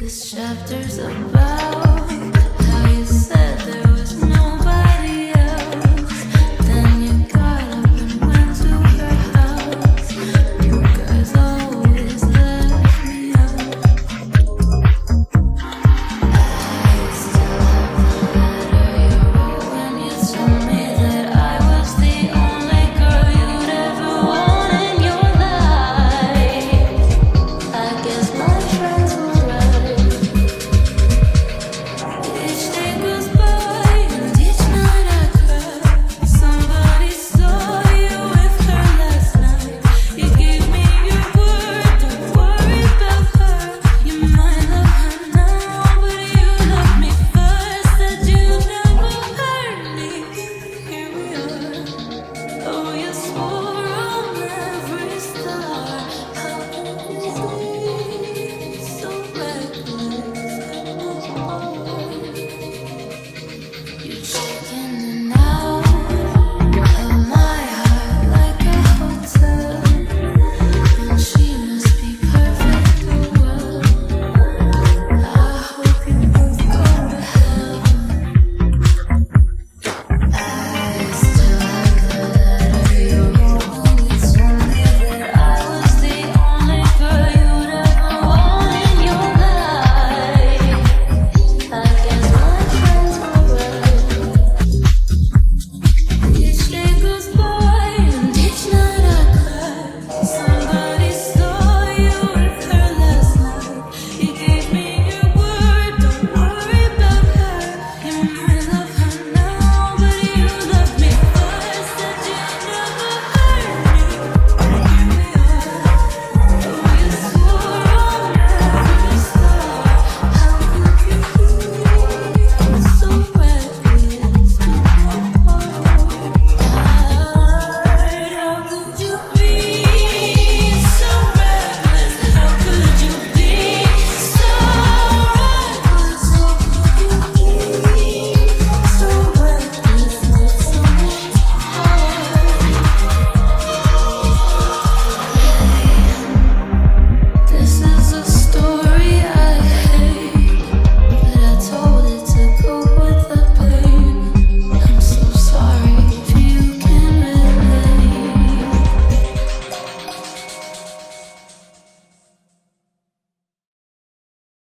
This chapter's about